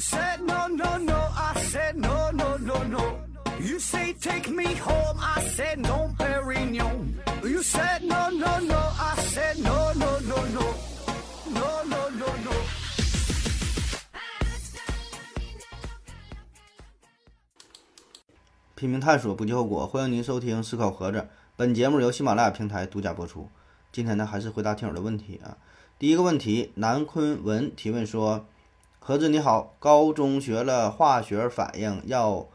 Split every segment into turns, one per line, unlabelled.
said no no no, I said no no no no. You say take me home, I said no, Perignon. You said no no no, I said no no no no, no no no no.
拼命探索，不计后果。欢迎您收听《思考盒子》，本节目由喜马拉雅平台独家播出。今天呢，还是回答听友的问题啊。第一个问题，南昆文提问说：“盒子你好，高中学了化学反应，要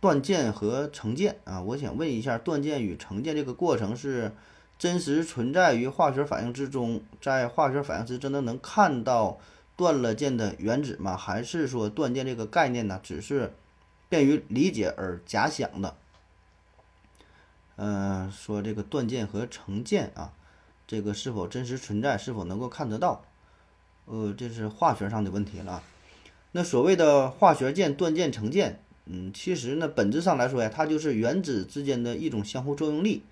断键和成键啊，我想问一下，断键与成键这个过程是真实存在于化学反应之中，在化学反应时真的能看到断了键的原子吗？还是说断键这个概念呢，只是？”便于理解而假想的，嗯，说这个断键和成键啊，这个是否真实存在，是否能够看得到？呃，这是化学上的问题了。那所谓的化学键、断键、成键，嗯，其实呢，本质上来说呀，它就是原子之间的一种相互作用力。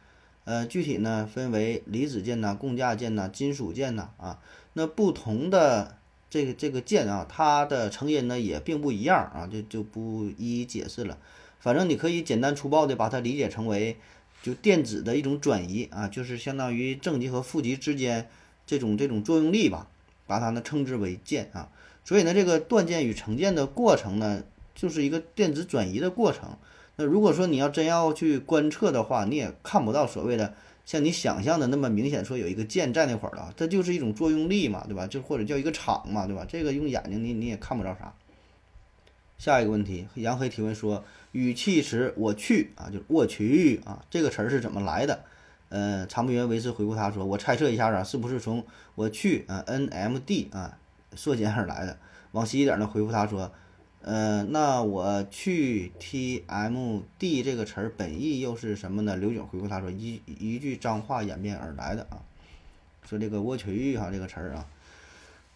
呃，具体呢，分为离子键呐、共价键呐、金属键呐啊，那不同的。这个这个键啊，它的成因呢也并不一样啊，就就不一一解释了。反正你可以简单粗暴的把它理解成为，就电子的一种转移啊，就是相当于正极和负极之间这种这种作用力吧，把它呢称之为剑啊。所以呢，这个断键与成键的过程呢，就是一个电子转移的过程。那如果说你要真要去观测的话，你也看不到所谓的。像你想象的那么明显，说有一个剑在那块儿了，这就是一种作用力嘛，对吧？就或者叫一个场嘛，对吧？这个用眼睛你你也看不着啥。下一个问题，杨黑提问说，语气词“我去”啊，就是“我去”啊，这个词儿是怎么来的？呃，长不言维持回复他说，我猜测一下啊，是不是从“我去”啊 “N M D” 啊缩减而来的？往西一点呢，回复他说。呃，那我去 T M D 这个词儿本意又是什么呢？刘炯回复他说：一一句脏话演变而来的啊。说这个“蜗群玉”哈这个词儿啊，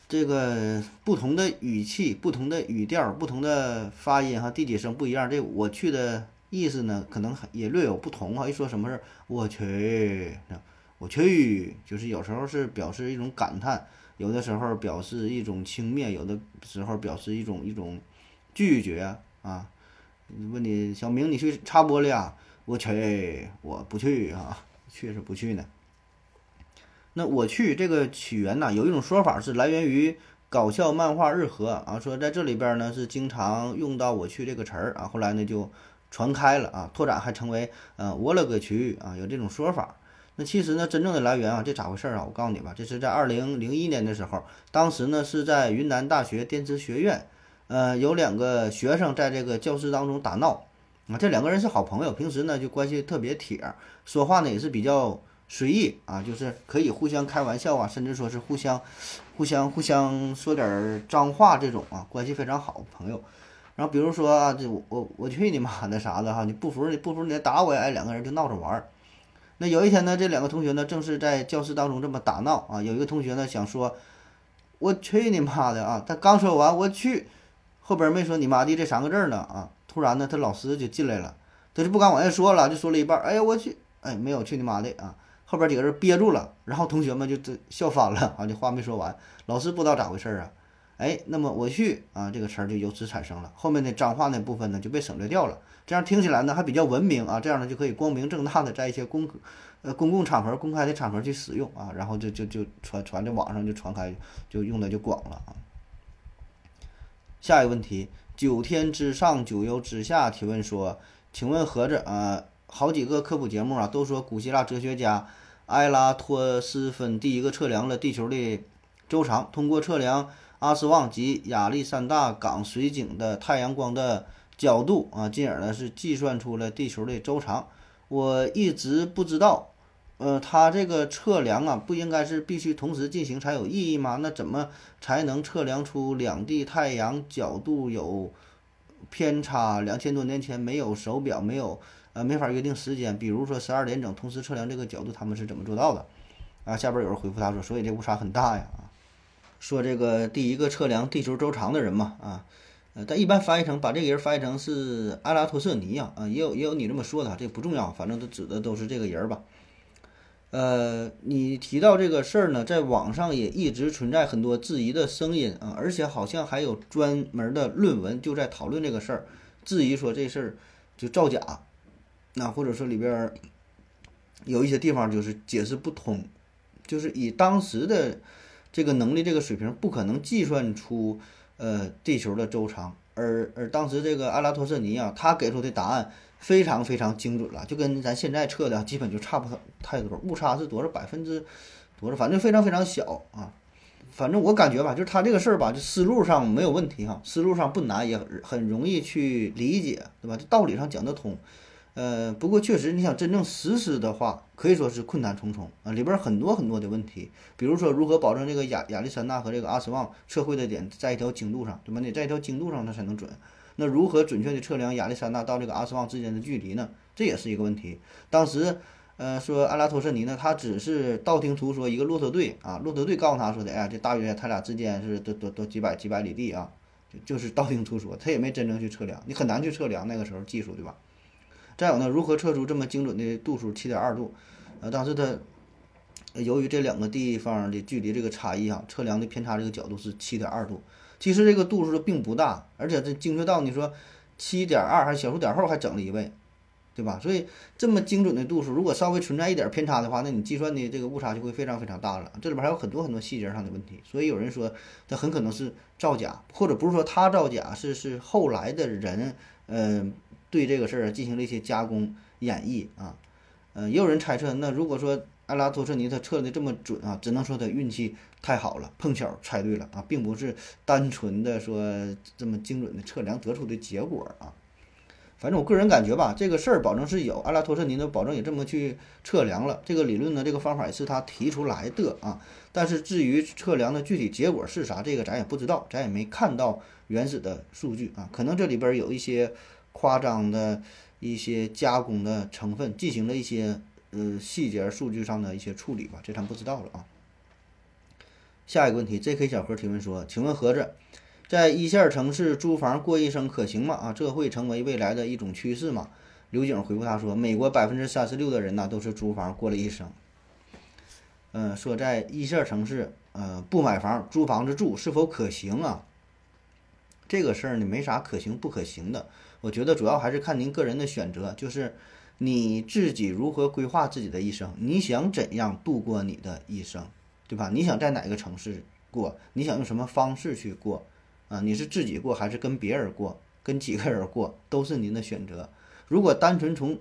这个不同的语气、不同的语调、不同的发音哈，第几声不一样。这我去的意思呢，可能也略有不同哈。一说什么事儿，我去，我去，就是有时候是表示一种感叹，有的时候表示一种轻蔑，有的时候表示一种一种。拒绝啊！问你小明，你去擦玻璃啊？我去，我不去啊，去是不去呢？那我去这个起源呢，有一种说法是来源于搞笑漫画日和啊，说在这里边呢是经常用到我去这个词儿啊，后来呢就传开了啊，拓展还成为呃我勒个去啊，有这种说法。那其实呢，真正的来源啊，这咋回事啊？我告诉你吧，这是在二零零一年的时候，当时呢是在云南大学电子学院。呃，有两个学生在这个教室当中打闹，啊，这两个人是好朋友，平时呢就关系特别铁，说话呢也是比较随意啊，就是可以互相开玩笑啊，甚至说是互相、互相、互相说点脏话这种啊，关系非常好朋友。然后比如说啊，这我我我去你妈的啥的哈，你不服你不服你来打我呀，哎，两个人就闹着玩儿。那有一天呢，这两个同学呢正是在教室当中这么打闹啊，有一个同学呢想说，我去你妈的啊，他刚说完我去。后边没说你妈的这三个字呢啊！突然呢，他老师就进来了，他就不敢往下说了，就说了一半。哎呀，我去！哎，没有去你妈的啊！后边几个人憋住了，然后同学们就这笑翻了啊！这话没说完，老师不知道咋回事啊！哎，那么我去啊，这个词儿就由此产生了。后面的脏话那部分呢就被省略掉了，这样听起来呢还比较文明啊！这样呢就可以光明正大的在一些公呃公共场合、公开的场合去使用啊，然后就就就传传在网上就传开，就用的就广了啊。下一个问题，九天之上，九幽之下提问说，请问盒子啊，好几个科普节目啊都说古希腊哲学家埃拉托斯芬第一个测量了地球的周长，通过测量阿斯旺及亚历山大港水井的太阳光的角度啊，进而呢是计算出了地球的周长。我一直不知道。呃，它这个测量啊，不应该是必须同时进行才有意义吗？那怎么才能测量出两地太阳角度有偏差？两千多年前没有手表，没有呃，没法约定时间。比如说十二点整，同时测量这个角度，他们是怎么做到的？啊，下边有人回复他说，所以这误差很大呀。说这个第一个测量地球周长的人嘛，啊，呃，但一般翻译成把这个人翻译成是阿拉托瑟尼呀，啊，也有也有你这么说的，这不重要，反正都指的都是这个人吧。呃，你提到这个事儿呢，在网上也一直存在很多质疑的声音啊，而且好像还有专门的论文就在讨论这个事儿，质疑说这事儿就造假，那或者说里边儿有一些地方就是解释不通，就是以当时的这个能力、这个水平，不可能计算出呃地球的周长，而而当时这个阿拉托瑟尼啊，他给出的答案。非常非常精准了，就跟咱现在测的基本就差不太多，误差是多少百分之多少，反正非常非常小啊。反正我感觉吧，就是他这个事儿吧，就思路上没有问题哈，思路上不难，也很容易去理解，对吧？这道理上讲得通。呃，不过确实你想真正实施的话，可以说是困难重重啊，里边很多很多的问题，比如说如何保证这个亚亚历山大和这个阿斯旺测绘的点在一条经度上，对吧？你在一条经度上它才能准。那如何准确的测量亚历山大到这个阿斯旺之间的距离呢？这也是一个问题。当时，呃，说阿拉托瑟尼呢，他只是道听途说，一个骆驼队啊，骆驼队告诉他说的，哎呀，这大约他俩之间是多多多几百几百里地啊，就就是道听途说，他也没真正去测量，你很难去测量那个时候技术，对吧？再有呢，如何测出这么精准的度数七点二度？呃，当时他由于这两个地方的距离这个差异啊，测量的偏差这个角度是七点二度。其实这个度数并不大，而且这精确到你说七点二还小数点后还整了一位，对吧？所以这么精准的度数，如果稍微存在一点偏差的话，那你计算的这个误差就会非常非常大了。这里边还有很多很多细节上的问题，所以有人说它很可能是造假，或者不是说他造假，是是后来的人，嗯，对这个事儿进行了一些加工演绎啊，嗯，也有人猜测，那如果说。阿拉托瑟尼他测的这么准啊，只能说他运气太好了，碰巧猜对了啊，并不是单纯的说这么精准的测量得出的结果啊。反正我个人感觉吧，这个事儿保证是有阿拉托瑟尼呢，保证也这么去测量了。这个理论呢，这个方法也是他提出来的啊。但是至于测量的具体结果是啥，这个咱也不知道，咱也没看到原始的数据啊。可能这里边有一些夸张的一些加工的成分，进行了一些。呃，细节数据上的一些处理吧，这咱不知道了啊。下一个问题，J.K. 小何提问说：“请问盒子，在一线城市租房过一生可行吗？啊，这会成为未来的一种趋势吗？”刘景回复他说：“美国百分之三十六的人呢，都是租房过了一生。”嗯，说在一线城市，呃，不买房租房子住是否可行啊？这个事儿呢，没啥可行不可行的，我觉得主要还是看您个人的选择，就是。你自己如何规划自己的一生？你想怎样度过你的一生，对吧？你想在哪个城市过？你想用什么方式去过？啊，你是自己过还是跟别人过？跟几个人过都是您的选择。如果单纯从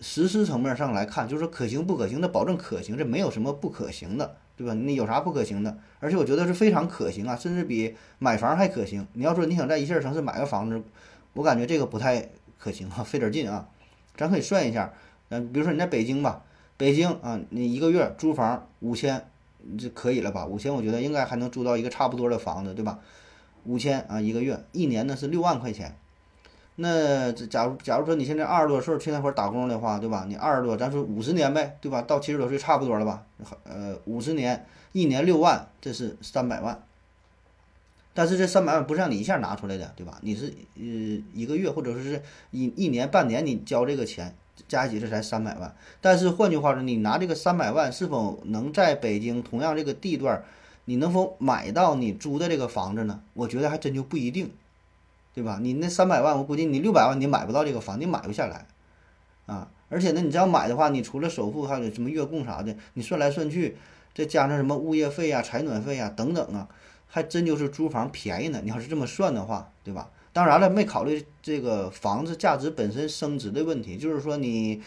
实施层面上来看，就是可行不可行的，保证可行，这没有什么不可行的，对吧？你有啥不可行的？而且我觉得是非常可行啊，甚至比买房还可行。你要说你想在一线城市买个房子，我感觉这个不太可行啊，费点劲啊。咱可以算一下，嗯，比如说你在北京吧，北京啊，你一个月租房五千，就可以了吧？五千，我觉得应该还能租到一个差不多的房子，对吧？五千啊，一个月，一年呢是六万块钱。那假如假如说你现在二十多岁去那块打工的话，对吧？你二十多，咱说五十年呗，对吧？到七十多岁差不多了吧？呃，五十年，一年六万，这是三百万。但是这三百万不是让你一下拿出来的，对吧？你是呃一个月或者说是一一年半年你交这个钱，加一起这才三百万。但是换句话说，你拿这个三百万是否能在北京同样这个地段，你能否买到你租的这个房子呢？我觉得还真就不一定，对吧？你那三百万，我估计你六百万你买不到这个房，你买不下来啊。而且呢，你这样买的话，你除了首付还有什么月供啥的，你算来算去，再加上什么物业费呀、采暖费啊等等啊。还真就是租房便宜呢，你要是这么算的话，对吧？当然了，没考虑这个房子价值本身升值的问题，就是说你，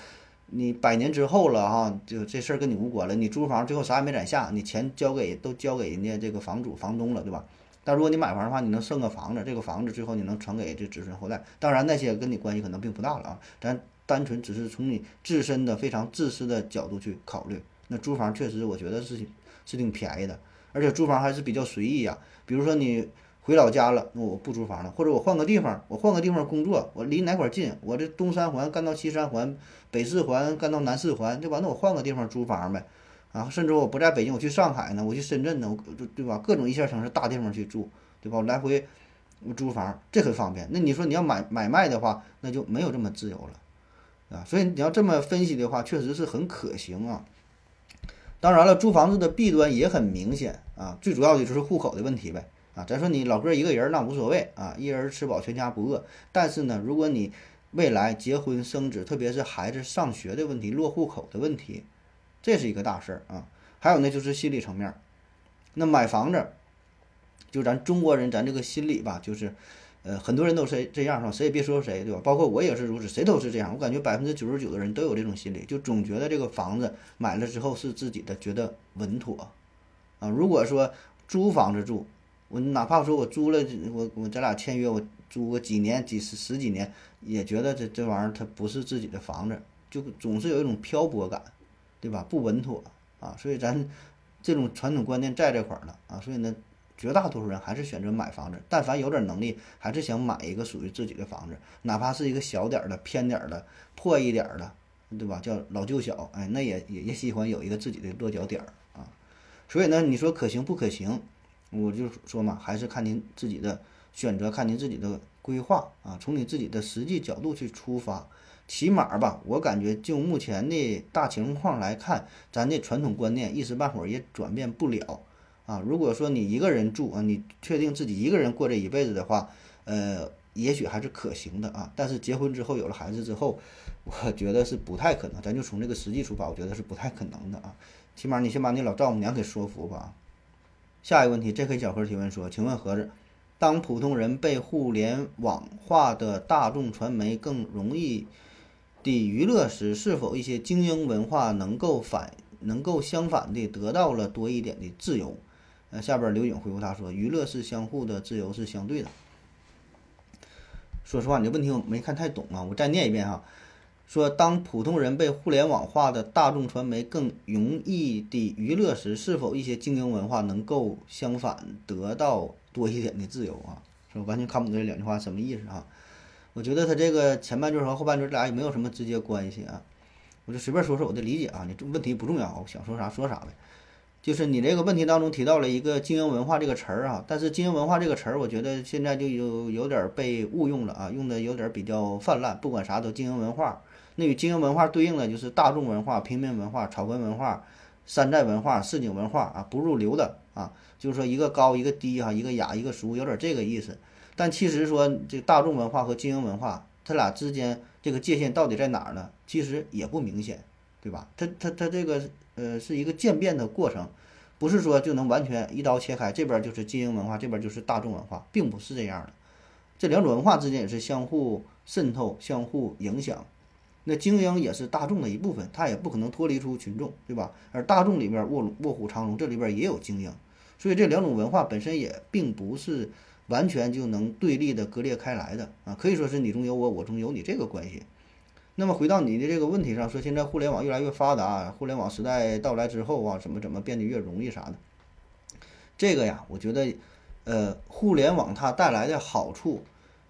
你百年之后了哈，就这事儿跟你无关了。你租房最后啥也没攒下，你钱交给都交给人家这个房主、房东了，对吧？但如果你买房的话，你能剩个房子，这个房子最后你能传给这子孙后代。当然那些跟你关系可能并不大了啊，咱单纯只是从你自身的非常自私的角度去考虑。那租房确实我觉得是是挺便宜的。而且租房还是比较随意呀，比如说你回老家了，那我不租房了，或者我换个地方，我换个地方工作，我离哪块近？我这东三环干到西三环，北四环干到南四环，对吧？那我换个地方租房呗，啊，甚至我不在北京，我去上海呢，我去深圳呢，我就对吧？各种一线城市大地方去住，对吧？来回租房，这很方便。那你说你要买买卖的话，那就没有这么自由了，啊，所以你要这么分析的话，确实是很可行啊。当然了，租房子的弊端也很明显啊，最主要的就是户口的问题呗啊。咱说你老哥一个人那无所谓啊，一人吃饱全家不饿。但是呢，如果你未来结婚生子，特别是孩子上学的问题、落户口的问题，这是一个大事儿啊。还有呢，就是心理层面，那买房子，就咱中国人咱这个心理吧，就是。呃，很多人都是这样，是吧？谁也别说谁，对吧？包括我也是如此，谁都是这样。我感觉百分之九十九的人都有这种心理，就总觉得这个房子买了之后是自己的，觉得稳妥啊。如果说租房子住，我哪怕说我租了，我我咱俩签约，我租个几年、几十十几年，也觉得这这玩意儿它不是自己的房子，就总是有一种漂泊感，对吧？不稳妥啊。所以咱这种传统观念在这块儿呢啊。所以呢。绝大多数人还是选择买房子，但凡有点能力，还是想买一个属于自己的房子，哪怕是一个小点儿的、偏点儿的、破一点儿的，对吧？叫老旧小，哎，那也也也喜欢有一个自己的落脚点儿啊。所以呢，你说可行不可行？我就说嘛，还是看您自己的选择，看您自己的规划啊，从你自己的实际角度去出发。起码吧，我感觉就目前的大情况来看，咱的传统观念一时半会儿也转变不了。啊，如果说你一个人住啊，你确定自己一个人过这一辈子的话，呃，也许还是可行的啊。但是结婚之后有了孩子之后，我觉得是不太可能。咱就从这个实际出发，我觉得是不太可能的啊。起码你先把你老丈母娘给说服吧。下一个问题，这黑小何提问说，请问盒子，当普通人被互联网化的大众传媒更容易的娱乐时，是否一些精英文化能够反能够相反的得到了多一点的自由？那下边刘颖回复他说：“娱乐是相互的，自由是相对的。”说实话，你这问题我没看太懂啊，我再念一遍哈。说当普通人被互联网化的大众传媒更容易的娱乐时，是否一些精英文化能够相反得到多一点的自由啊？是？完全看不懂这两句话什么意思啊？我觉得他这个前半句和后半句这俩也没有什么直接关系啊。我就随便说说我的理解啊，你这问题不重要，我想说啥说啥呗。就是你这个问题当中提到了一个精英文化这个词儿啊，但是精英文化这个词儿，我觉得现在就有有点被误用了啊，用的有点比较泛滥，不管啥都精英文化。那与精英文化对应的就是大众文化、平民文化、草根文化、山寨文化、市井文化啊，不入流的啊，就是说一个高一个低哈，一个雅一个俗，有点这个意思。但其实说这大众文化和精英文化，它俩之间这个界限到底在哪儿呢？其实也不明显，对吧？它它它这个。呃，是一个渐变的过程，不是说就能完全一刀切开，这边就是精英文化，这边就是大众文化，并不是这样的。这两种文化之间也是相互渗透、相互影响。那精英也是大众的一部分，它也不可能脱离出群众，对吧？而大众里边卧卧虎藏龙，这里边也有精英，所以这两种文化本身也并不是完全就能对立的、割裂开来的啊，可以说是你中有我，我中有你这个关系。那么回到你的这个问题上，说现在互联网越来越发达，互联网时代到来之后啊，怎么怎么变得越容易啥的？这个呀，我觉得，呃，互联网它带来的好处，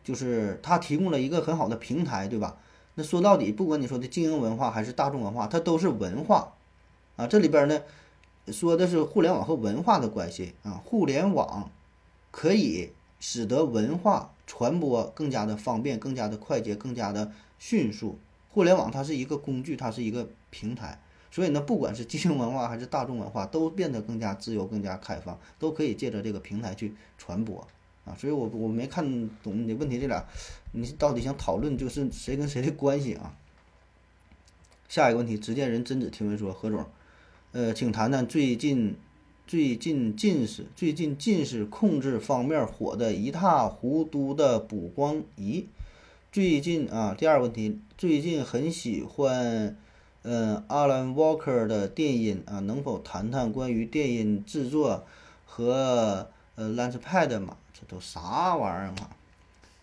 就是它提供了一个很好的平台，对吧？那说到底，不管你说的精英文化还是大众文化，它都是文化啊。这里边呢，说的是互联网和文化的关系啊。互联网可以使得文化传播更加的方便、更加的快捷、更加的迅速。互联网它是一个工具，它是一个平台，所以呢，不管是精英文化还是大众文化，都变得更加自由、更加开放，都可以借着这个平台去传播啊。所以我我没看懂你的问题，这俩你到底想讨论就是谁跟谁的关系啊？下一个问题，执剑人贞子提问说：何总，呃，请谈谈最近最近近视最近近视控制方面火的一塌糊涂的补光仪。最近啊，第二个问题，最近很喜欢，嗯，Alan Walker 的电音啊，能否谈谈关于电音制作和呃 Launchpad 嘛？这都啥玩意儿啊？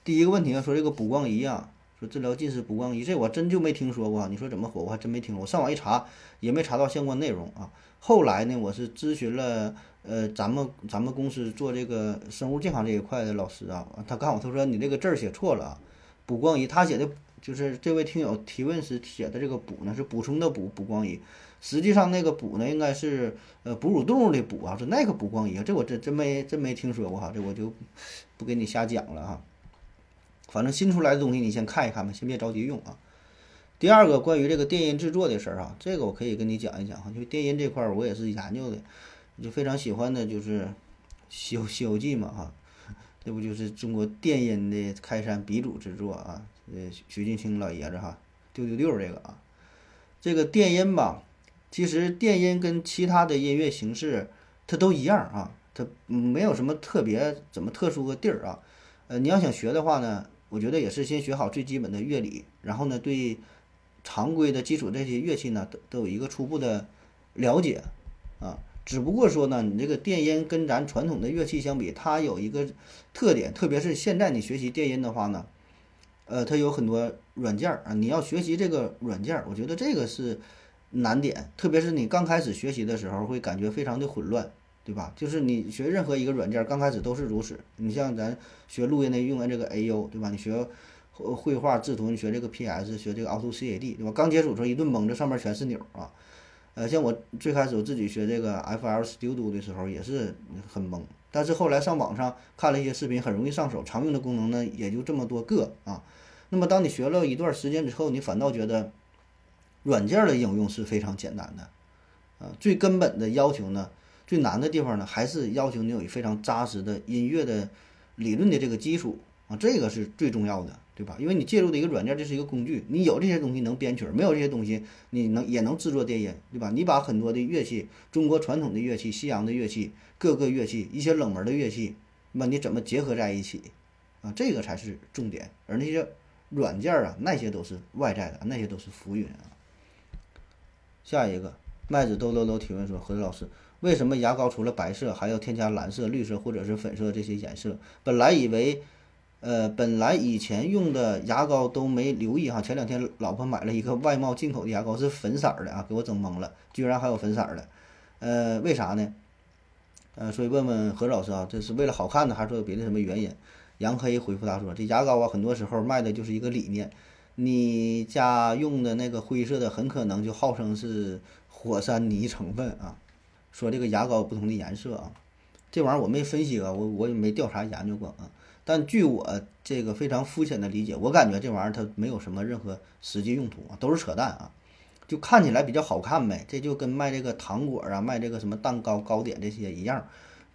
第一个问题啊，说这个补光仪啊，说治疗近视补光仪，这我真就没听说过。你说怎么火？我还真没听过。我上网一查，也没查到相关内容啊。后来呢，我是咨询了呃咱们咱们公司做这个生物健康这一块的老师啊，他告诉我，他说你这个字儿写错了啊。补光仪，他写的就是这位听友提问时写的这个补呢，是补充的补补光仪。实际上那个补呢，应该是呃哺乳动物的补啊，是那个补光仪。这我真真没真没听说过哈，这我就不给你瞎讲了哈。反正新出来的东西你先看一看吧，先别着急用啊。第二个关于这个电音制作的事儿啊，这个我可以跟你讲一讲哈，就电音这块儿我也是研究的，就非常喜欢的就是《西游西游记》嘛哈，这不就是中国电音的开山鼻祖之作啊？呃，徐俊清老爷子哈，丢丢丢这个啊，这个电音吧，其实电音跟其他的音乐形式它都一样啊，它没有什么特别怎么特殊的地儿啊。呃，你要想学的话呢，我觉得也是先学好最基本的乐理，然后呢对。常规的基础这些乐器呢，都都有一个初步的了解啊。只不过说呢，你这个电音跟咱传统的乐器相比，它有一个特点，特别是现在你学习电音的话呢，呃，它有很多软件儿啊。你要学习这个软件儿，我觉得这个是难点。特别是你刚开始学习的时候，会感觉非常的混乱，对吧？就是你学任何一个软件儿，刚开始都是如此。你像咱学录音的，用的这个 A.U，对吧？你学。绘画制图，你学这个 PS，学这个 AutoCAD，对吧？刚接触的时候一顿懵，这上面全是钮啊。呃，像我最开始我自己学这个 FL Studio 的时候也是很懵，但是后来上网上看了一些视频，很容易上手。常用的功能呢，也就这么多个啊。那么当你学了一段时间之后，你反倒觉得软件的应用是非常简单的。啊，最根本的要求呢，最难的地方呢，还是要求你有非常扎实的音乐的理论的这个基础啊，这个是最重要的。对吧？因为你介入的一个软件，这是一个工具。你有这些东西能编曲儿，没有这些东西，你能也能制作电音，对吧？你把很多的乐器，中国传统的乐器、西洋的乐器、各个乐器、一些冷门的乐器，那你怎么结合在一起？啊，这个才是重点。而那些软件啊，那些都是外在的，那些都是浮云啊。下一个，麦子兜兜兜提问说：何老师，为什么牙膏除了白色，还要添加蓝色、绿色或者是粉色这些颜色？本来以为。呃，本来以前用的牙膏都没留意哈，前两天老婆买了一个外贸进口的牙膏，是粉色的啊，给我整懵了，居然还有粉色的，呃，为啥呢？呃，所以问问何老师啊，这是为了好看呢，还是说有别的什么原因？杨黑回复他说，这牙膏啊，很多时候卖的就是一个理念，你家用的那个灰色的，很可能就号称是火山泥成分啊。说这个牙膏不同的颜色啊，这玩意儿我没分析啊，我我也没调查研究过啊。但据我这个非常肤浅的理解，我感觉这玩意儿它没有什么任何实际用途啊，都是扯淡啊，就看起来比较好看呗。这就跟卖这个糖果啊、卖这个什么蛋糕、糕点这些一样，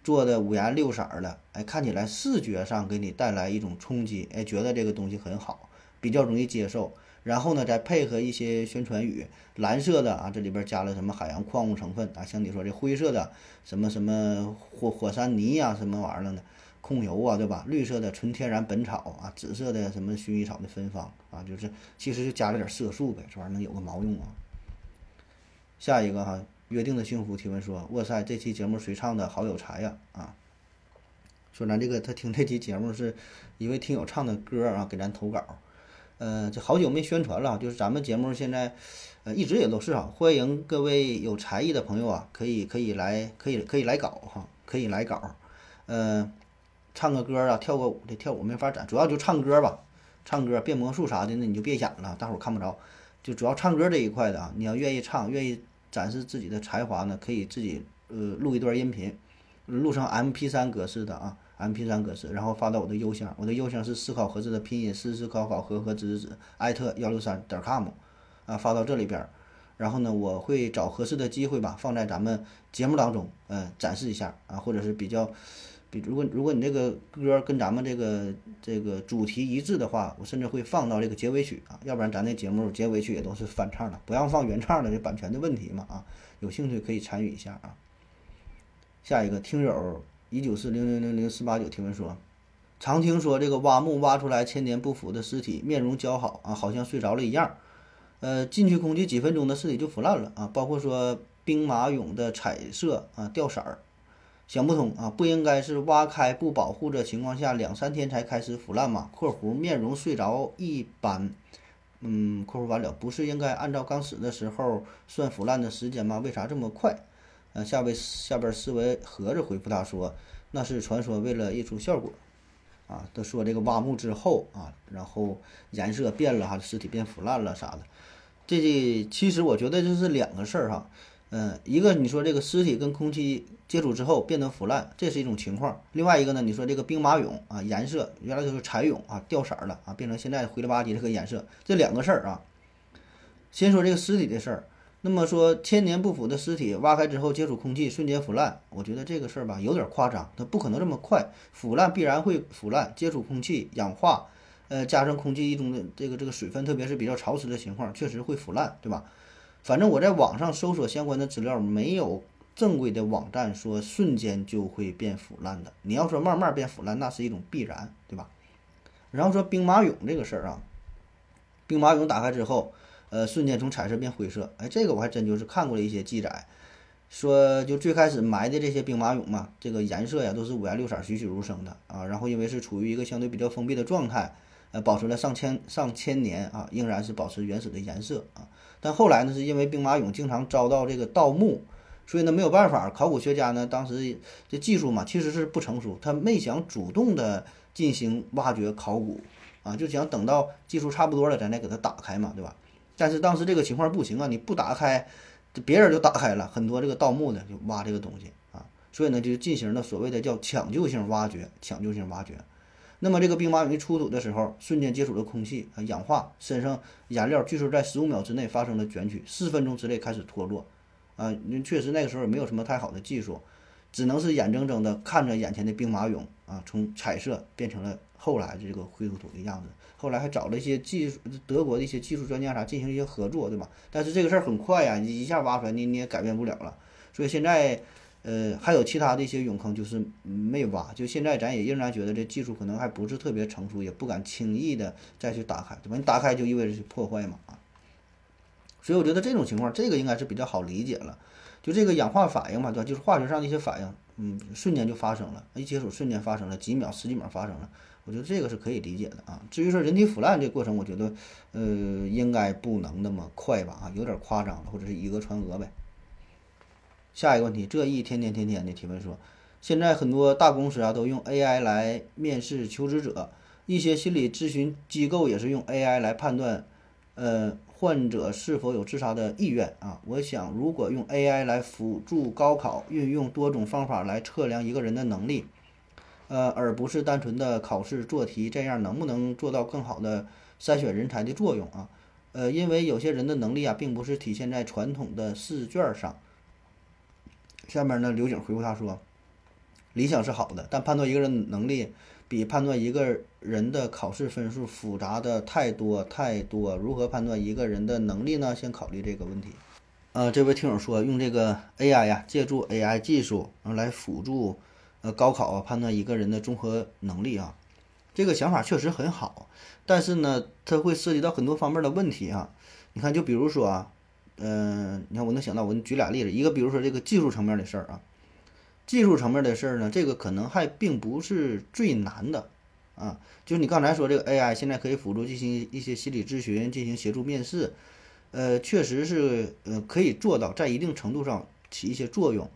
做的五颜六色的，哎，看起来视觉上给你带来一种冲击，哎，觉得这个东西很好，比较容易接受。然后呢，再配合一些宣传语，蓝色的啊，这里边加了什么海洋矿物成分啊，像你说这灰色的什么什么火火山泥呀，什么玩意儿的。控油啊，对吧？绿色的纯天然本草啊，紫色的什么薰衣草的芬芳啊，就是其实就加了点色素呗，这玩意儿能有个毛用啊？下一个哈，约定的幸福提问说：哇塞，这期节目谁唱的？好有才呀！啊，说咱这个他听这期节目是一位听友唱的歌啊，给咱投稿。呃，这好久没宣传了，就是咱们节目现在呃一直也都是啊，欢迎各位有才艺的朋友啊，可以可以来，可以可以来稿哈，可以来稿，呃。唱个歌啊，跳个舞的跳舞没法展，主要就唱歌吧。唱歌变魔术啥的，那你就别想了，大伙儿看不着。就主要唱歌这一块的啊，你要愿意唱，愿意展示自己的才华呢，可以自己呃录一段音频，录成 MP3 格式的啊，MP3 格式，然后发到我的邮箱。我的邮箱是思考盒子的拼音，思思考考和和子子艾特幺六三点 com 啊，发到这里边。然后呢，我会找合适的机会吧，放在咱们节目当中，嗯，展示一下啊，或者是比较。如果如果你这个歌跟咱们这个这个主题一致的话，我甚至会放到这个结尾曲啊，要不然咱那节目结尾曲也都是翻唱的，不让放原唱的，这版权的问题嘛啊，有兴趣可以参与一下啊。下一个听友一九四零零零零四八九提问说，常听说这个挖墓挖出来千年不腐的尸体，面容姣好啊，好像睡着了一样，呃，进去空气几分钟的尸体就腐烂了啊，包括说兵马俑的彩色啊掉色儿。想不通啊，不应该是挖开不保护的情况下两三天才开始腐烂吗？（括弧面容睡着一般，嗯，括弧完了，不是应该按照刚死的时候算腐烂的时间吗？为啥这么快？）呃，下边下边思维盒子回复他说：“那是传说，为了艺术效果。”啊，他说这个挖墓之后啊，然后颜色变了哈，尸体变腐烂了啥的。这其实我觉得这是两个事儿哈。嗯，一个你说这个尸体跟空气接触之后变得腐烂，这是一种情况；另外一个呢，你说这个兵马俑啊，颜色原来就是彩俑啊，掉色了啊，变成现在灰了吧唧这个颜色，这两个事儿啊。先说这个尸体的事儿。那么说，千年不腐的尸体挖开之后接触空气，瞬间腐烂，我觉得这个事儿吧有点夸张，它不可能这么快腐烂，必然会腐烂，接触空气氧化，呃，加上空气中的这个这个水分，特别是比较潮湿的情况，确实会腐烂，对吧？反正我在网上搜索相关的资料，没有正规的网站说瞬间就会变腐烂的。你要说慢慢变腐烂，那是一种必然，对吧？然后说兵马俑这个事儿啊，兵马俑打开之后。呃，瞬间从彩色变灰色，哎，这个我还真就是看过了一些记载，说就最开始埋的这些兵马俑嘛，这个颜色呀都是五颜六色、栩栩如生的啊。然后因为是处于一个相对比较封闭的状态，呃，保存了上千上千年啊，仍然是保持原始的颜色啊。但后来呢，是因为兵马俑经常遭到这个盗墓，所以呢没有办法，考古学家呢当时这技术嘛其实是不成熟，他没想主动的进行挖掘考古啊，就想等到技术差不多了，咱再给它打开嘛，对吧？但是当时这个情况不行啊，你不打开，别人就打开了，很多这个盗墓的就挖这个东西啊，所以呢就进行了所谓的叫抢救性挖掘，抢救性挖掘。那么这个兵马俑一出土的时候，瞬间接触了空气啊，氧化，身上颜料据说在十五秒之内发生了卷曲，四分钟之内开始脱落啊。那确实那个时候也没有什么太好的技术，只能是眼睁睁的看着眼前的兵马俑啊，从彩色变成了后来的这个灰土土的样子。后来还找了一些技术，德国的一些技术专家啥进行一些合作，对吧？但是这个事儿很快呀，你一下挖出来，你你也改变不了了。所以现在，呃，还有其他的一些俑坑就是没挖。就现在咱也仍然觉得这技术可能还不是特别成熟，也不敢轻易的再去打开，对吧？你打开就意味着去破坏嘛啊。所以我觉得这种情况，这个应该是比较好理解了。就这个氧化反应嘛，对吧？就是化学上的一些反应，嗯，瞬间就发生了，一接触瞬间发生了，几秒、十几秒发生了。我觉得这个是可以理解的啊。至于说人体腐烂这过程，我觉得，呃，应该不能那么快吧？啊，有点夸张了，或者是以讹传讹呗。下一个问题，这一天天天天的提问说，现在很多大公司啊都用 AI 来面试求职者，一些心理咨询机构也是用 AI 来判断，呃，患者是否有自杀的意愿啊。我想，如果用 AI 来辅助高考，运用多种方法来测量一个人的能力。呃，而不是单纯的考试做题，这样能不能做到更好的筛选人才的作用啊？呃，因为有些人的能力啊，并不是体现在传统的试卷上。下面呢，刘景回复他说：“理想是好的，但判断一个人能力比判断一个人的考试分数复杂的太多太多。如何判断一个人的能力呢？先考虑这个问题。”呃，这位听友说，用这个 AI 呀，借助 AI 技术，然后来辅助。呃，高考啊，判断一个人的综合能力啊，这个想法确实很好，但是呢，它会涉及到很多方面的问题啊。你看，就比如说啊，嗯，你看我能想到，我举俩例子，一个比如说这个技术层面的事儿啊，技术层面的事儿呢，这个可能还并不是最难的啊。就是你刚才说这个 AI 现在可以辅助进行一些心理咨询，进行协助面试，呃，确实是呃可以做到在一定程度上起一些作用。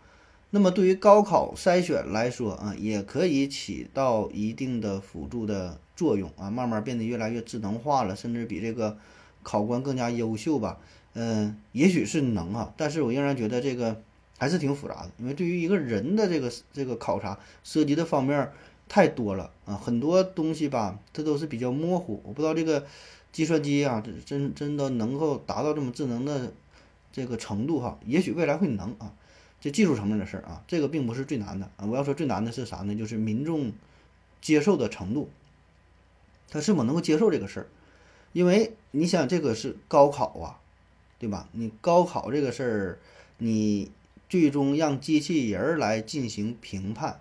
那么对于高考筛选来说啊，也可以起到一定的辅助的作用啊，慢慢变得越来越智能化了，甚至比这个考官更加优秀吧。嗯，也许是能啊，但是我仍然觉得这个还是挺复杂的，因为对于一个人的这个这个考察涉及的方面太多了啊，很多东西吧，它都是比较模糊。我不知道这个计算机啊，真真的能够达到这么智能的这个程度哈？也许未来会能啊。这技术层面的事儿啊，这个并不是最难的啊。我要说最难的是啥呢？就是民众接受的程度，他是否能够接受这个事儿？因为你想，这个是高考啊，对吧？你高考这个事儿，你最终让机器人来进行评判，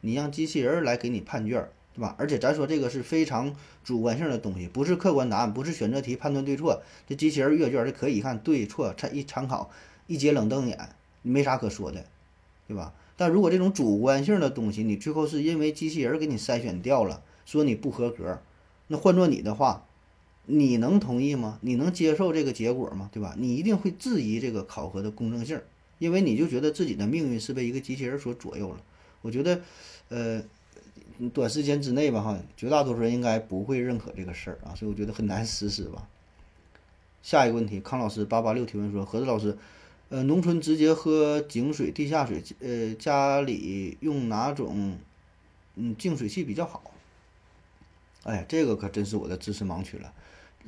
你让机器人来给你判卷，对吧？而且咱说这个是非常主观性的东西，不是客观答案，不是选择题判断对错。这机器人阅卷，这可以看对错，参一参考，一节冷瞪眼。没啥可说的，对吧？但如果这种主观性的东西，你最后是因为机器人给你筛选掉了，说你不合格，那换做你的话，你能同意吗？你能接受这个结果吗？对吧？你一定会质疑这个考核的公正性，因为你就觉得自己的命运是被一个机器人所左右了。我觉得，呃，短时间之内吧，哈，绝大多数人应该不会认可这个事儿啊，所以我觉得很难实施吧。下一个问题，康老师八八六提问说，何子老师。呃，农村直接喝井水、地下水，呃，家里用哪种嗯净水器比较好？哎，这个可真是我的知识盲区了。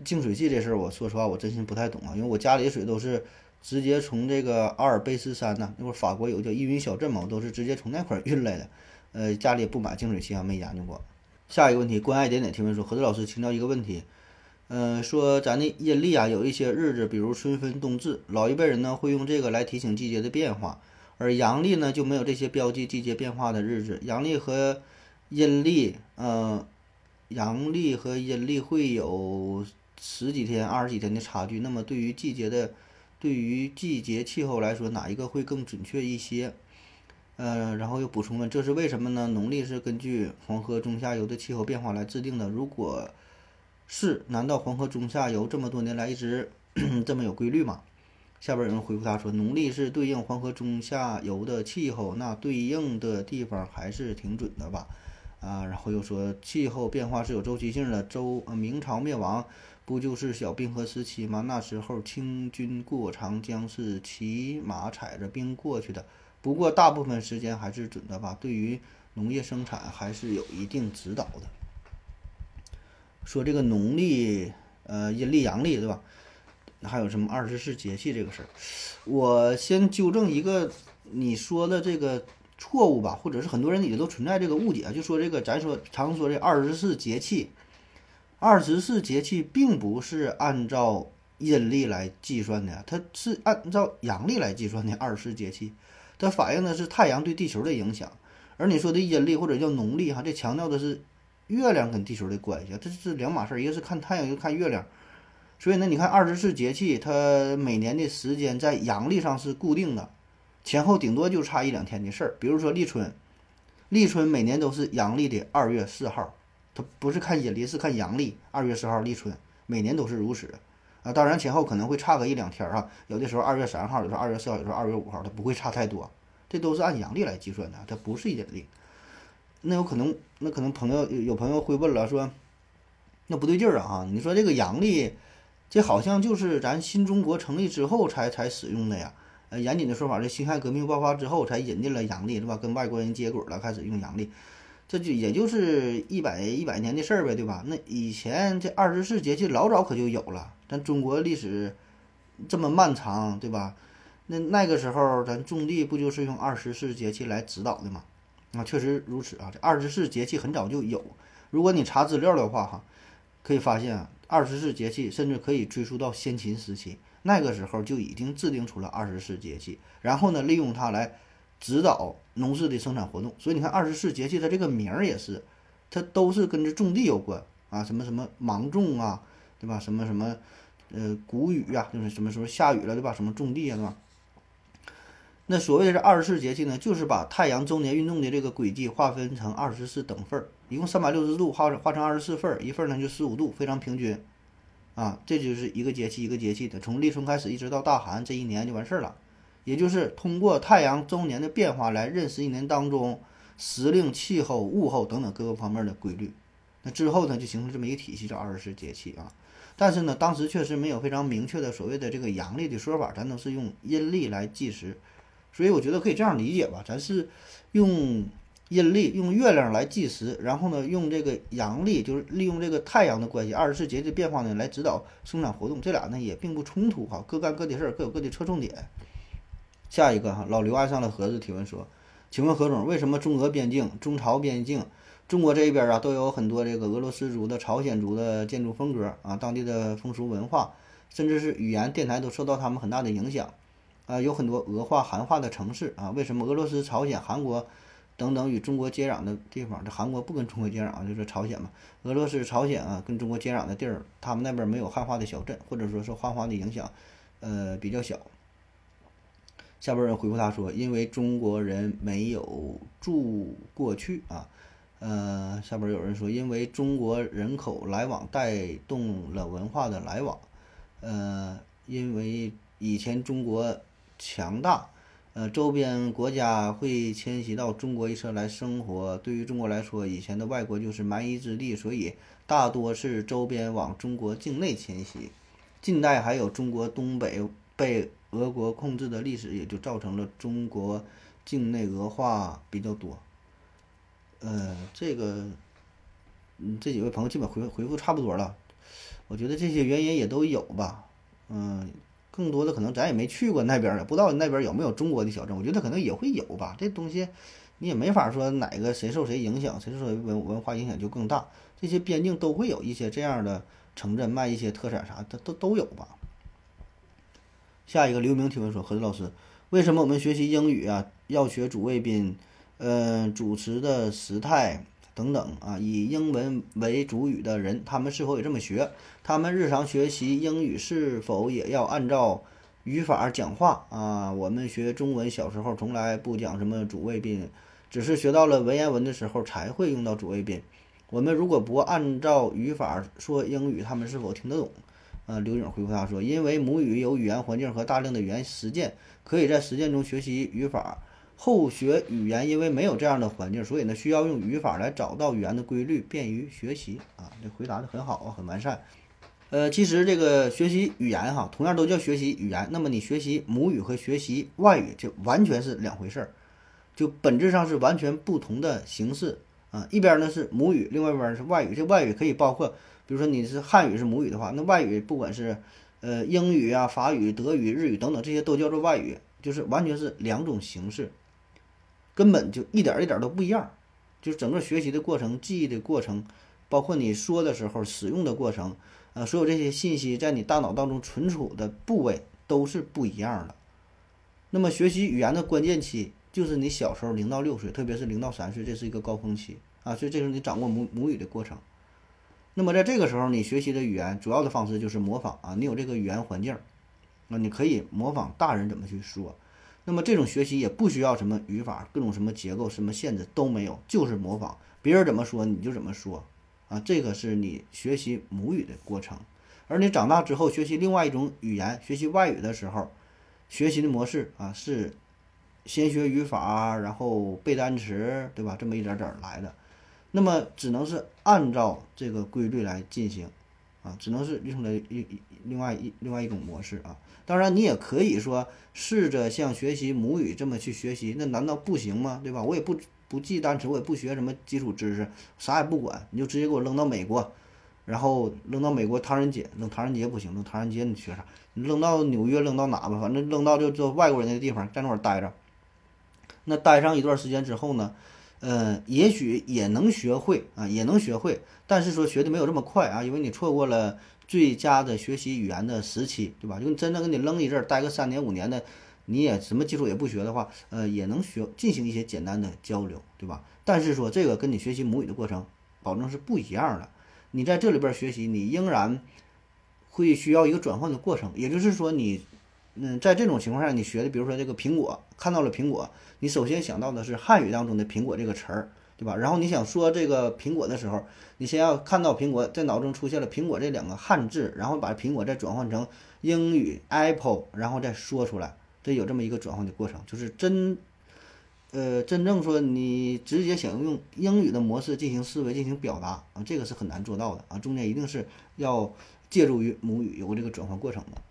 净水器这事儿，我说实话，我真心不太懂啊，因为我家里的水都是直接从这个阿尔卑斯山呐，那会儿法国有个叫依云小镇嘛，我都是直接从那块儿运来的。呃，家里也不买净水器啊，没研究过。下一个问题，关爱点点提问说，何子老师请教一个问题，嗯，说咱的阴历啊，有一些日子，比如春分、冬至，老一辈人呢会用这个来提醒季节的变化，而阳历呢就没有这些标记季节变化的日子。阳历和阴历，嗯，阳历和阴历会有。十几天、二十几天的差距，那么对于季节的，对于季节气候来说，哪一个会更准确一些？呃，然后又补充问，这是为什么呢？农历是根据黄河中下游的气候变化来制定的。如果是，难道黄河中下游这么多年来一直 这么有规律吗？下边有人回复他说，农历是对应黄河中下游的气候，那对应的地方还是挺准的吧？啊，然后又说气候变化是有周期性的。周明朝灭亡。不就是小冰河时期吗？那时候清军过长江是骑马踩着冰过去的。不过大部分时间还是准的吧，对于农业生产还是有一定指导的。说这个农历，呃，阴历、阳历，对吧？还有什么二十四节气这个事儿，我先纠正一个你说的这个错误吧，或者是很多人也都存在这个误解，就说这个咱说常说这二十四节气。二十四节气并不是按照阴历来计算的，它是按照阳历来计算的。二十四节气，它反映的是太阳对地球的影响。而你说的阴历或者叫农历，哈，这强调的是月亮跟地球的关系，这是两码事儿。一个是看太阳，一个看月亮。所以呢，你看二十四节气，它每年的时间在阳历上是固定的，前后顶多就差一两天的事儿。比如说立春，立春每年都是阳历的二月四号。它不是看阴历，是看阳历。二月四号立春，每年都是如此啊。当然前后可能会差个一两天啊。有的时候二月三号，有时候二月四号，有时候二月五号，它不会差太多。这都是按阳历来计算的，它不是阴历。那有可能，那可能朋友有朋友会问了，说那不对劲儿啊！你说这个阳历，这好像就是咱新中国成立之后才才使用的呀。呃，严谨的说法，这辛亥革命爆发之后才引进了阳历，对吧？跟外国人接轨了，开始用阳历。这就也就是一百一百年的事儿呗，对吧？那以前这二十四节气老早可就有了，咱中国历史这么漫长，对吧？那那个时候咱种地不就是用二十四节气来指导的吗？啊，确实如此啊，这二十四节气很早就有。如果你查资料的话，哈，可以发现二十四节气甚至可以追溯到先秦时期，那个时候就已经制定出了二十四节气，然后呢，利用它来。指导农事的生产活动，所以你看二十四节气它这个名儿也是，它都是跟着种地有关啊，什么什么芒种啊，对吧？什么什么，呃，谷雨啊，就是什么时候下雨了，对吧？什么种地啊，对吧？那所谓的这二十四节气呢，就是把太阳周年运动的这个轨迹划分成二十四等份儿，一共三百六十度，划划成二十四份儿，一份儿呢就十五度，非常平均，啊，这就是一个节气一个节气的，从立春开始一直到大寒，这一年就完事儿了。也就是通过太阳周年的变化来认识一年当中时令、气候、物候等等各个方面的规律。那之后呢，就形成这么一个体系，叫二十四节气啊。但是呢，当时确实没有非常明确的所谓的这个阳历的说法，咱都是用阴历来计时。所以我觉得可以这样理解吧，咱是用阴历、用月亮来计时，然后呢，用这个阳历，就是利用这个太阳的关系，二十四节气变化呢来指导生产活动。这俩呢也并不冲突哈，各干各的事儿，各有各的侧重点。下一个哈，老刘爱上了盒子提问说：“请问何总，为什么中俄边境、中朝边境，中国这一边啊，都有很多这个俄罗斯族的、朝鲜族的建筑风格啊，当地的风俗文化，甚至是语言、电台都受到他们很大的影响啊，有很多俄化、韩化的城市啊？为什么俄罗斯、朝鲜、韩国等等与中国接壤的地方，这韩国不跟中国接壤，就是朝鲜嘛？俄罗斯、朝鲜啊，跟中国接壤的地儿，他们那边没有汉化的小镇，或者说受汉化的影响，呃，比较小。”下边人回复他说：“因为中国人没有住过去啊，呃，下边有人说，因为中国人口来往带动了文化的来往，呃，因为以前中国强大，呃，周边国家会迁徙到中国一侧来生活。对于中国来说，以前的外国就是蛮夷之地，所以大多是周边往中国境内迁徙。近代还有中国东北被。”俄国控制的历史也就造成了中国境内俄化比较多。呃，这个，嗯，这几位朋友基本回回复差不多了。我觉得这些原因也都有吧。嗯，更多的可能咱也没去过那边儿，也不知道那边有没有中国的小镇。我觉得可能也会有吧。这东西你也没法说哪个谁受谁影响，谁受文文化影响就更大。这些边境都会有一些这样的城镇卖一些特产啥的，都都有吧。下一个刘明提问说：何子老师，为什么我们学习英语啊要学主谓宾，呃，主词的时态等等啊？以英文为主语的人，他们是否也这么学？他们日常学习英语是否也要按照语法讲话啊？我们学中文小时候从来不讲什么主谓宾，只是学到了文言文的时候才会用到主谓宾。我们如果不按照语法说英语，他们是否听得懂？呃，刘颖回复他说：“因为母语有语言环境和大量的语言实践，可以在实践中学习语法。后学语言因为没有这样的环境，所以呢需要用语法来找到语言的规律，便于学习。”啊，这回答的很好啊，很完善。呃，其实这个学习语言哈，同样都叫学习语言。那么你学习母语和学习外语，就完全是两回事儿，就本质上是完全不同的形式啊。一边呢是母语，另外一边是外语。这外语可以包括。比如说你是汉语是母语的话，那外语不管是，呃英语啊、法语、德语、日语等等，这些都叫做外语，就是完全是两种形式，根本就一点一点都不一样。就是整个学习的过程、记忆的过程，包括你说的时候使用的过程，呃，所有这些信息在你大脑当中存储的部位都是不一样的。那么学习语言的关键期就是你小时候零到六岁，特别是零到三岁，这是一个高峰期啊，所以这是你掌握母母语的过程。那么在这个时候，你学习的语言主要的方式就是模仿啊，你有这个语言环境，那你可以模仿大人怎么去说。那么这种学习也不需要什么语法、各种什么结构、什么限制都没有，就是模仿别人怎么说你就怎么说啊。这个是你学习母语的过程。而你长大之后学习另外一种语言，学习外语的时候，学习的模式啊是先学语法，然后背单词，对吧？这么一点点来的。那么只能是按照这个规律来进行，啊，只能是用的一另外一另外一种模式啊。当然，你也可以说试着像学习母语这么去学习，那难道不行吗？对吧？我也不不记单词，我也不学什么基础知识，啥也不管，你就直接给我扔到美国，然后扔到美国唐人街，扔唐人街不行，扔唐人街你学啥？你扔到纽约，扔到哪吧，反正扔到就就外国人那个地方，在那块儿待着。那待上一段时间之后呢？呃，也许也能学会啊，也能学会，但是说学的没有这么快啊，因为你错过了最佳的学习语言的时期，对吧？就真正给你扔一阵儿，待个三年五年的，你也什么基础也不学的话，呃，也能学进行一些简单的交流，对吧？但是说这个跟你学习母语的过程，保证是不一样的。你在这里边学习，你仍然会需要一个转换的过程，也就是说你。嗯，在这种情况下，你学的，比如说这个苹果，看到了苹果，你首先想到的是汉语当中的苹果这个词儿，对吧？然后你想说这个苹果的时候，你先要看到苹果，在脑中出现了苹果这两个汉字，然后把苹果再转换成英语 apple，然后再说出来，这有这么一个转换的过程，就是真，呃，真正说你直接想用英语的模式进行思维、进行表达啊，这个是很难做到的啊，中间一定是要借助于母语有个这个转换过程的。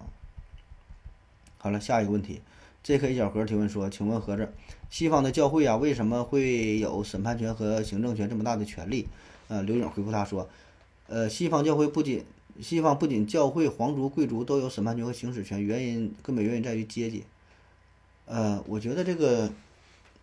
好了，下一个问题，J.K. 小盒提问说：“请问盒子，西方的教会啊，为什么会有审判权和行政权这么大的权利？”呃，刘勇回复他说：“呃，西方教会不仅西方不仅教会皇族贵族都有审判权和行使权，原因根本原因在于阶级。呃，我觉得这个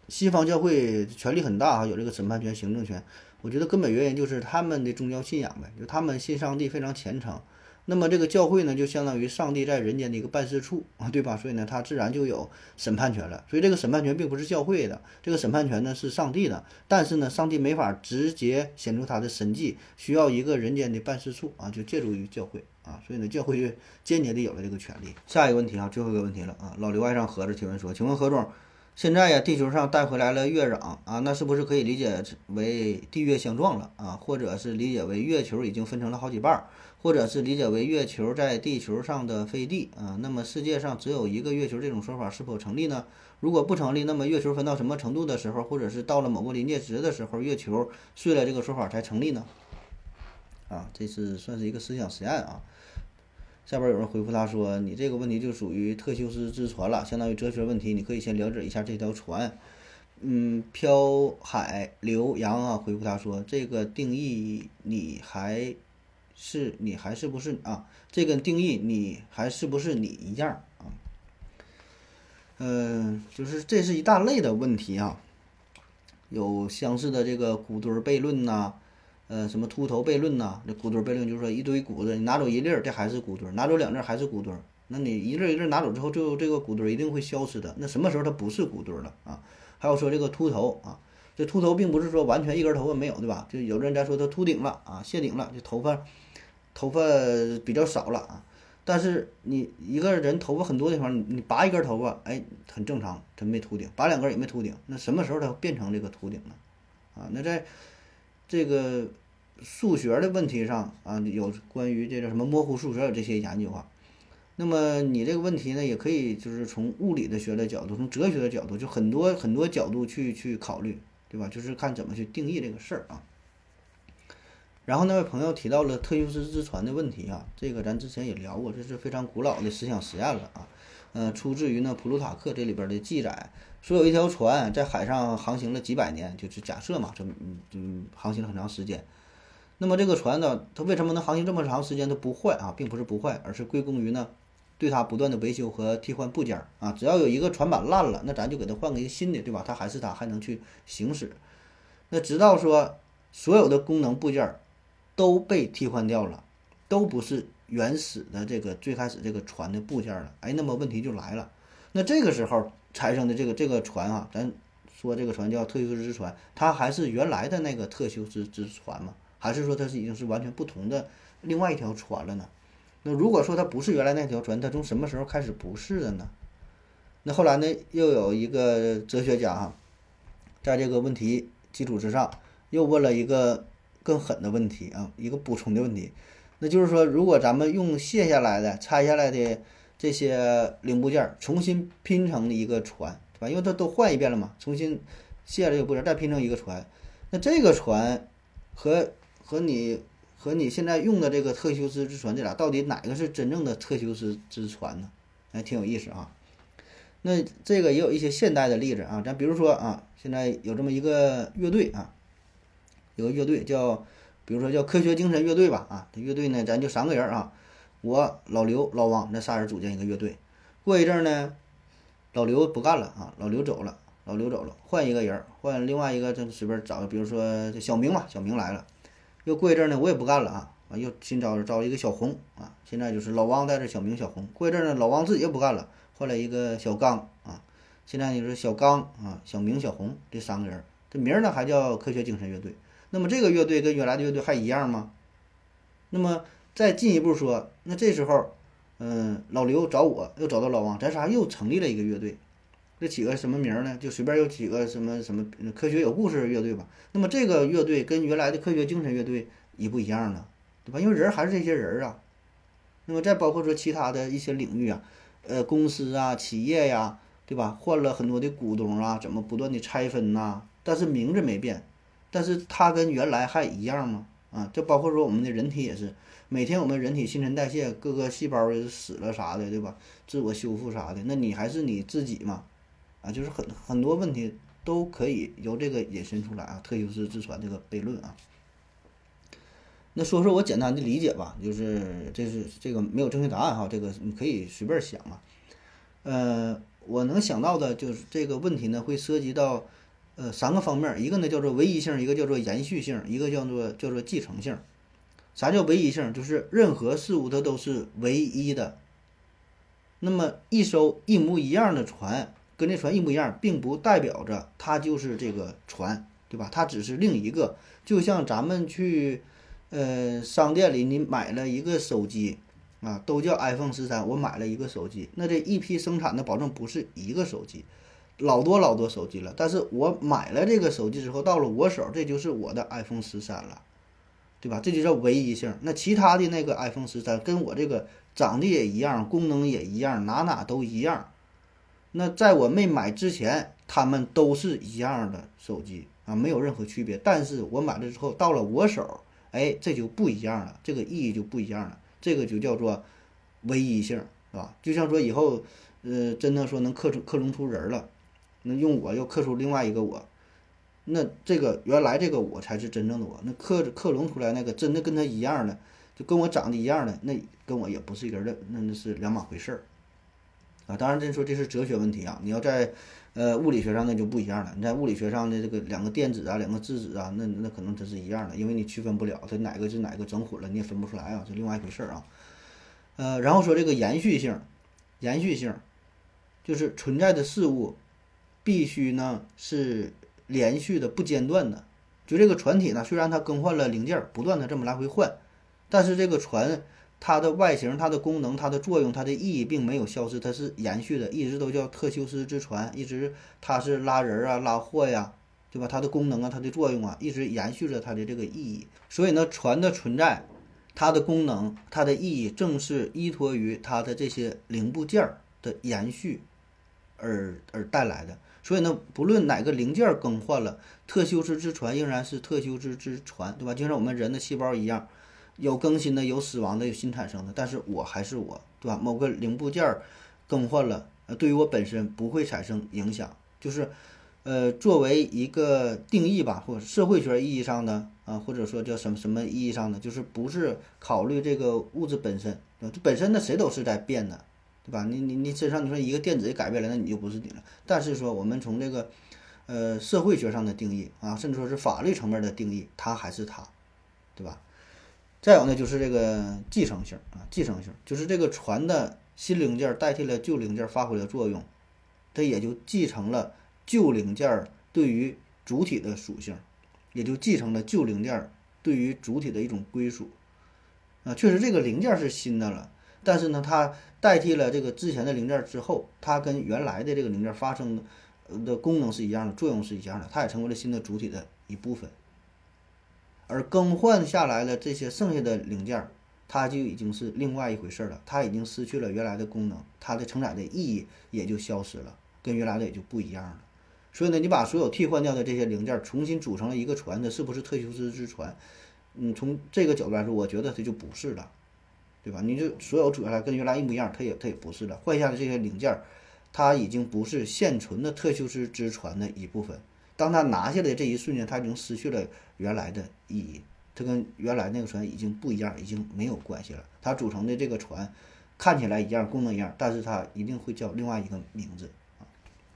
西方教会权力很大啊，有这个审判权、行政权。我觉得根本原因就是他们的宗教信仰呗，就他们信上帝非常虔诚。”那么这个教会呢，就相当于上帝在人间的一个办事处啊，对吧？所以呢，他自然就有审判权了。所以这个审判权并不是教会的，这个审判权呢是上帝的。但是呢，上帝没法直接显出他的神迹，需要一个人间的办事处啊，就借助于教会啊。所以呢，教会就间接的有了这个权利。下一个问题啊，最后一个问题了啊，老刘爱上盒子提问说，请问何总，现在呀，地球上带回来了月壤啊，那是不是可以理解为地月相撞了啊？或者是理解为月球已经分成了好几半？或者是理解为月球在地球上的飞地啊，那么世界上只有一个月球这种说法是否成立呢？如果不成立，那么月球分到什么程度的时候，或者是到了某个临界值的时候，月球碎了，这个说法才成立呢？啊，这是算是一个思想实验啊。下边有人回复他说：“你这个问题就属于特修斯之船了，相当于哲学问题，你可以先了解一下这条船。”嗯，飘海流洋啊，回复他说：“这个定义你还。”是你还是不是啊？这个定义你还是不是你一样啊？嗯，就是这是一大类的问题啊，有相似的这个骨墩悖论呐，呃，什么秃头悖论呐？这骨墩悖论就是说一堆骨子，你拿走一粒儿，这还是骨墩；拿走两粒儿还是骨墩。那你一粒一粒拿走之后，最后这个骨墩一定会消失的。那什么时候它不是骨墩了啊？还有说这个秃头啊，这秃头并不是说完全一根头发没有，对吧？就有的人在说他秃顶了啊，谢顶了，这头发头发比较少了啊。但是你一个人头发很多的地方，你拔一根头发，哎，很正常，他没秃顶；拔两根也没秃顶。那什么时候它变成这个秃顶了？啊，那在这个数学的问题上啊，有关于这个什么模糊数学有这些研究啊。那么你这个问题呢，也可以就是从物理的学的角度，从哲学的角度，就很多很多角度去去考虑，对吧？就是看怎么去定义这个事儿啊。然后那位朋友提到了特修斯之船的问题啊，这个咱之前也聊过，这是非常古老的思想实验了啊。呃，出自于呢普鲁塔克这里边的记载，说有一条船在海上航行了几百年，就是假设嘛，这嗯嗯航行了很长时间。那么这个船呢，它为什么能航行这么长时间都不坏啊？并不是不坏，而是归功于呢对它不断的维修和替换部件啊。只要有一个船板烂了，那咱就给它换个一个新的，对吧？它还是它，还能去行驶。那直到说所有的功能部件。都被替换掉了，都不是原始的这个最开始这个船的部件了。哎，那么问题就来了，那这个时候产生的这个这个船啊，咱说这个船叫特修斯之船，它还是原来的那个特修斯之船吗？还是说它是已经是完全不同的另外一条船了呢？那如果说它不是原来那条船，它从什么时候开始不是的呢？那后来呢，又有一个哲学家哈，在这个问题基础之上，又问了一个。更狠的问题啊，一个补充的问题，那就是说，如果咱们用卸下来的、拆下来的这些零部件重新拼成一个船，对吧？因为它都换一遍了嘛，重新卸这个部件再拼成一个船，那这个船和和你和你现在用的这个特修斯之船，这俩到底哪个是真正的特修斯之船呢？还挺有意思啊。那这个也有一些现代的例子啊，咱比如说啊，现在有这么一个乐队啊。有个乐队叫，比如说叫科学精神乐队吧，啊，这乐队呢，咱就三个人啊，我老刘、老王那仨人组建一个乐队。过一阵呢，老刘不干了啊，老刘走了，老刘走了，换一个人，换另外一个，就随便找，比如说小明吧，小明来了。又过一阵呢，我也不干了啊，啊，又新招招一个小红啊，现在就是老王带着小明、小红。过一阵呢，老王自己也不干了，换了一个小刚啊，现在就是小刚啊、小明、小红这三个人，这名儿呢还叫科学精神乐队。那么这个乐队跟原来的乐队还一样吗？那么再进一步说，那这时候，嗯，老刘找我又找到老王，咱仨又成立了一个乐队，这起个什么名呢？就随便有几个什么什么科学有故事乐队吧。那么这个乐队跟原来的科学精神乐队一不一样呢？对吧？因为人还是这些人啊。那么再包括说其他的一些领域啊，呃，公司啊、企业呀，对吧？换了很多的股东啊，怎么不断的拆分呐？但是名字没变。但是它跟原来还一样吗？啊，就包括说我们的人体也是，每天我们人体新陈代谢，各个细胞也死了啥的，对吧？自我修复啥的，那你还是你自己嘛？啊，就是很很多问题都可以由这个引申出来啊，特修斯之船这个悖论啊。那说说我简单的理解吧，就是这是这个没有正确答案哈，这个你可以随便想嘛。呃，我能想到的就是这个问题呢，会涉及到。呃，三个方面，一个呢叫做唯一性，一个叫做延续性，一个叫做叫做继承性。啥叫唯一性？就是任何事物它都是唯一的。那么一艘一模一样的船，跟这船一模一样，并不代表着它就是这个船，对吧？它只是另一个。就像咱们去呃商店里，你买了一个手机啊，都叫 iPhone 十三，我买了一个手机，那这一批生产的保证不是一个手机。老多老多手机了，但是我买了这个手机之后，到了我手，这就是我的 iPhone 十三了，对吧？这就叫唯一性。那其他的那个 iPhone 十三跟我这个长得也一样，功能也一样，哪哪都一样。那在我没买之前，他们都是一样的手机啊，没有任何区别。但是我买了之后，到了我手，哎，这就不一样了，这个意义就不一样了。这个就叫做唯一性，是吧？就像说以后，呃，真的说能克出克隆出人了。那用我又刻出另外一个我，那这个原来这个我才是真正的我。那克克隆出来那个真的跟他一样的，就跟我长得一样的，那跟我也不是一个人，那那是两码回事儿啊。当然，这说这是哲学问题啊。你要在呃物理学上那就不一样了。你在物理学上的这个两个电子啊，两个质子啊，那那可能它是一样的，因为你区分不了它哪个是哪个整混了，你也分不出来啊，这另外一回事儿啊。呃，然后说这个延续性，延续性就是存在的事物必须呢是连续的、不间断的。就这个船体呢，虽然它更换了零件，不断的这么来回换，但是这个船它的外形、它的功能、它的作用、它的意义并没有消失，它是延续的，一直都叫特修斯之船，一直它是拉人啊、拉货呀，对吧？它的功能啊、它的作用啊，一直延续着它的这个意义。所以呢，船的存在。它的功能，它的意义，正是依托于它的这些零部件儿的延续而而带来的。所以呢，不论哪个零件更换了，特修斯之船仍然是特修斯之船，对吧？就像我们人的细胞一样，有更新的，有死亡的，有新产生的，但是我还是我，对吧？某个零部件更换了，呃，对于我本身不会产生影响，就是。呃，作为一个定义吧，或社会学意义上的啊，或者说叫什么什么意义上的，就是不是考虑这个物质本身，这本身呢谁都是在变的，对吧？你你你身上你说一个电子改变了，那你就不是你了。但是说我们从这个呃社会学上的定义啊，甚至说是法律层面的定义，它还是它，对吧？再有呢，就是这个继承性啊，继承性就是这个船的新零件代替了旧零件发挥了作用，它也就继承了。旧零件对于主体的属性，也就继承了旧零件对于主体的一种归属。啊，确实这个零件是新的了，但是呢，它代替了这个之前的零件之后，它跟原来的这个零件发生的的功能是一样的，作用是一样的，它也成为了新的主体的一部分。而更换下来的这些剩下的零件，它就已经是另外一回事了，它已经失去了原来的功能，它的承载的意义也就消失了，跟原来的也就不一样了。所以呢，你把所有替换掉的这些零件重新组成了一个船，这是不是特修斯之船？嗯，从这个角度来说，我觉得它就不是了，对吧？你就所有组下来跟原来一模一样，它也它也不是了。换下的这些零件，它已经不是现存的特修斯之船的一部分。当它拿下来这一瞬间，它已经失去了原来的意义，它跟原来那个船已经不一样，已经没有关系了。它组成的这个船看起来一样，功能一样，但是它一定会叫另外一个名字。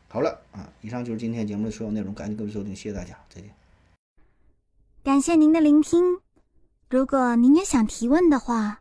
好了啊，以上就是今天节目的所有内容，感谢各位收听，谢谢大家，再见。
感谢您的聆听。如果您也想提问的话，